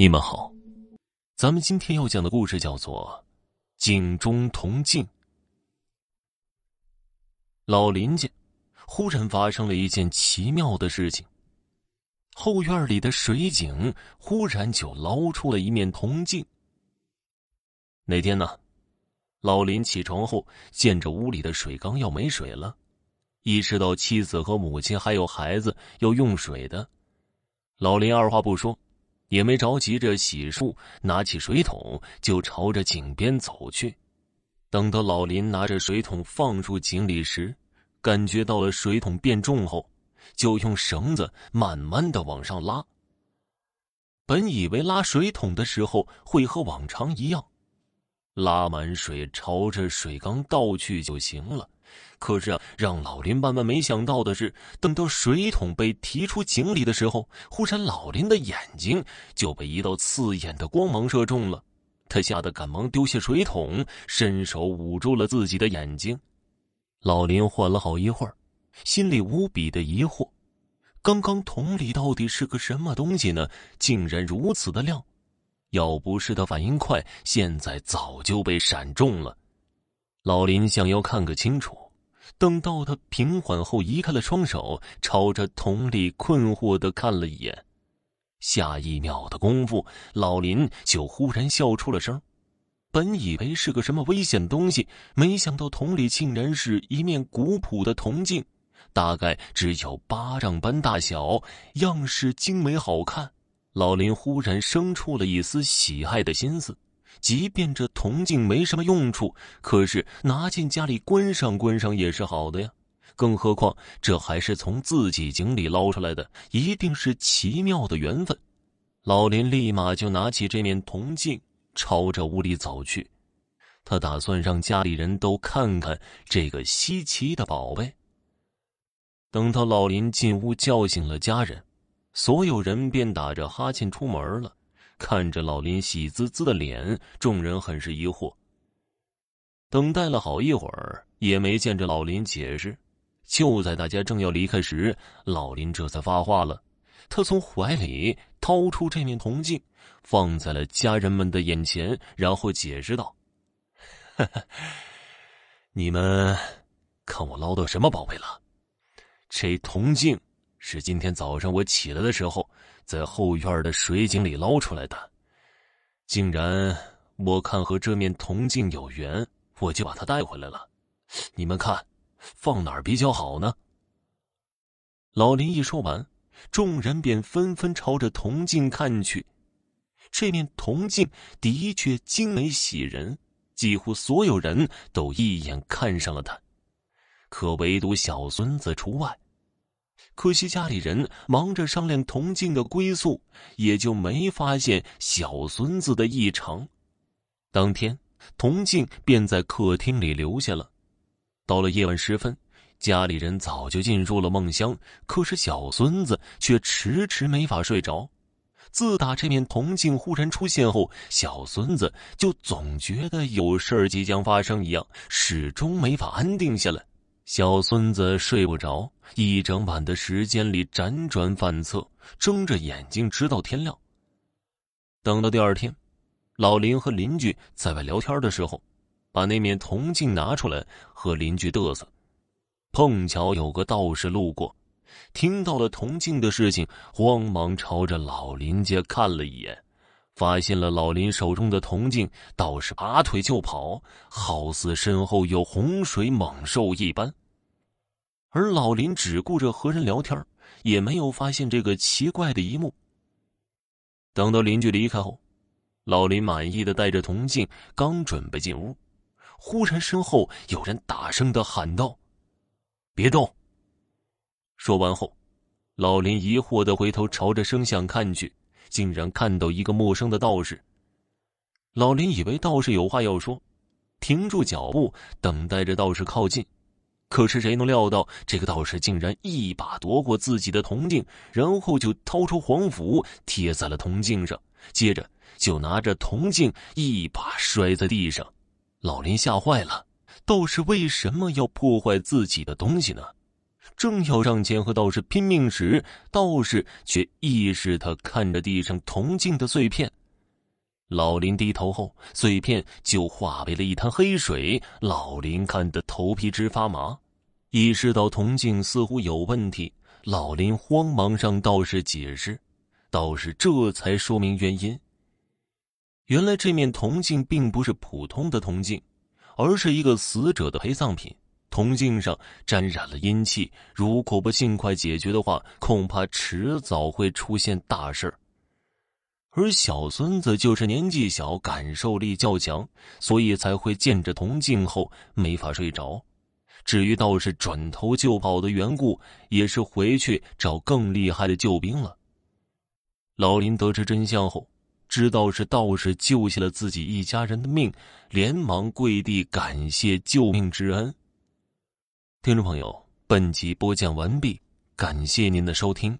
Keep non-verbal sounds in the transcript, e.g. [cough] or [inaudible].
你们好，咱们今天要讲的故事叫做《井中铜镜》。老林家忽然发生了一件奇妙的事情，后院里的水井忽然就捞出了一面铜镜。那天呢，老林起床后见着屋里的水缸要没水了，意识到妻子和母亲还有孩子要用水的，老林二话不说。也没着急着洗漱，拿起水桶就朝着井边走去。等到老林拿着水桶放入井里时，感觉到了水桶变重后，就用绳子慢慢的往上拉。本以为拉水桶的时候会和往常一样，拉满水朝着水缸倒去就行了。可是啊，让老林万万没想到的是，等到水桶被提出井里的时候，忽然老林的眼睛就被一道刺眼的光芒射中了。他吓得赶忙丢下水桶，伸手捂住了自己的眼睛。老林缓了好一会儿，心里无比的疑惑：刚刚桶里到底是个什么东西呢？竟然如此的亮！要不是他反应快，现在早就被闪中了。老林想要看个清楚，等到他平缓后，移开了双手，朝着桶里困惑的看了一眼。下一秒的功夫，老林就忽然笑出了声。本以为是个什么危险东西，没想到桶里竟然是一面古朴的铜镜，大概只有巴掌般大小，样式精美好看。老林忽然生出了一丝喜爱的心思。即便这铜镜没什么用处，可是拿进家里观赏观赏也是好的呀。更何况这还是从自己井里捞出来的，一定是奇妙的缘分。老林立马就拿起这面铜镜，朝着屋里走去。他打算让家里人都看看这个稀奇的宝贝。等到老林进屋叫醒了家人，所有人便打着哈欠出门了。看着老林喜滋滋的脸，众人很是疑惑。等待了好一会儿，也没见着老林解释。就在大家正要离开时，老林这才发话了。他从怀里掏出这面铜镜，放在了家人们的眼前，然后解释道：“ [laughs] 你们看我捞到什么宝贝了？这铜镜是今天早上我起来的时候。”在后院的水井里捞出来的，竟然我看和这面铜镜有缘，我就把它带回来了。你们看，放哪儿比较好呢？老林一说完，众人便纷纷朝着铜镜看去。这面铜镜的确精美喜人，几乎所有人都一眼看上了它，可唯独小孙子除外。可惜家里人忙着商量铜镜的归宿，也就没发现小孙子的异常。当天，铜镜便在客厅里留下了。到了夜晚时分，家里人早就进入了梦乡，可是小孙子却迟迟没法睡着。自打这面铜镜忽然出现后，小孙子就总觉得有事儿即将发生一样，始终没法安定下来。小孙子睡不着，一整晚的时间里辗转反侧，睁着眼睛直到天亮。等到第二天，老林和邻居在外聊天的时候，把那面铜镜拿出来和邻居嘚瑟。碰巧有个道士路过，听到了铜镜的事情，慌忙朝着老林家看了一眼。发现了老林手中的铜镜，道士拔腿就跑，好似身后有洪水猛兽一般。而老林只顾着和人聊天，也没有发现这个奇怪的一幕。等到邻居离开后，老林满意的带着铜镜，刚准备进屋，忽然身后有人大声的喊道：“别动！”说完后，老林疑惑的回头朝着声响看去。竟然看到一个陌生的道士。老林以为道士有话要说，停住脚步，等待着道士靠近。可是谁能料到，这个道士竟然一把夺过自己的铜镜，然后就掏出黄符贴在了铜镜上，接着就拿着铜镜一把摔在地上。老林吓坏了，道士为什么要破坏自己的东西呢？正要上前和道士拼命时，道士却意识他看着地上铜镜的碎片。老林低头后，碎片就化为了一滩黑水。老林看得头皮直发麻，意识到铜镜似乎有问题。老林慌忙向道士解释，道士这才说明原因。原来这面铜镜并不是普通的铜镜，而是一个死者的陪葬品。铜镜上沾染了阴气，如果不尽快解决的话，恐怕迟早会出现大事而小孙子就是年纪小，感受力较强，所以才会见着铜镜后没法睡着。至于道士转头就跑的缘故，也是回去找更厉害的救兵了。老林得知真相后，知道是道士救下了自己一家人的命，连忙跪地感谢救命之恩。听众朋友，本集播讲完毕，感谢您的收听。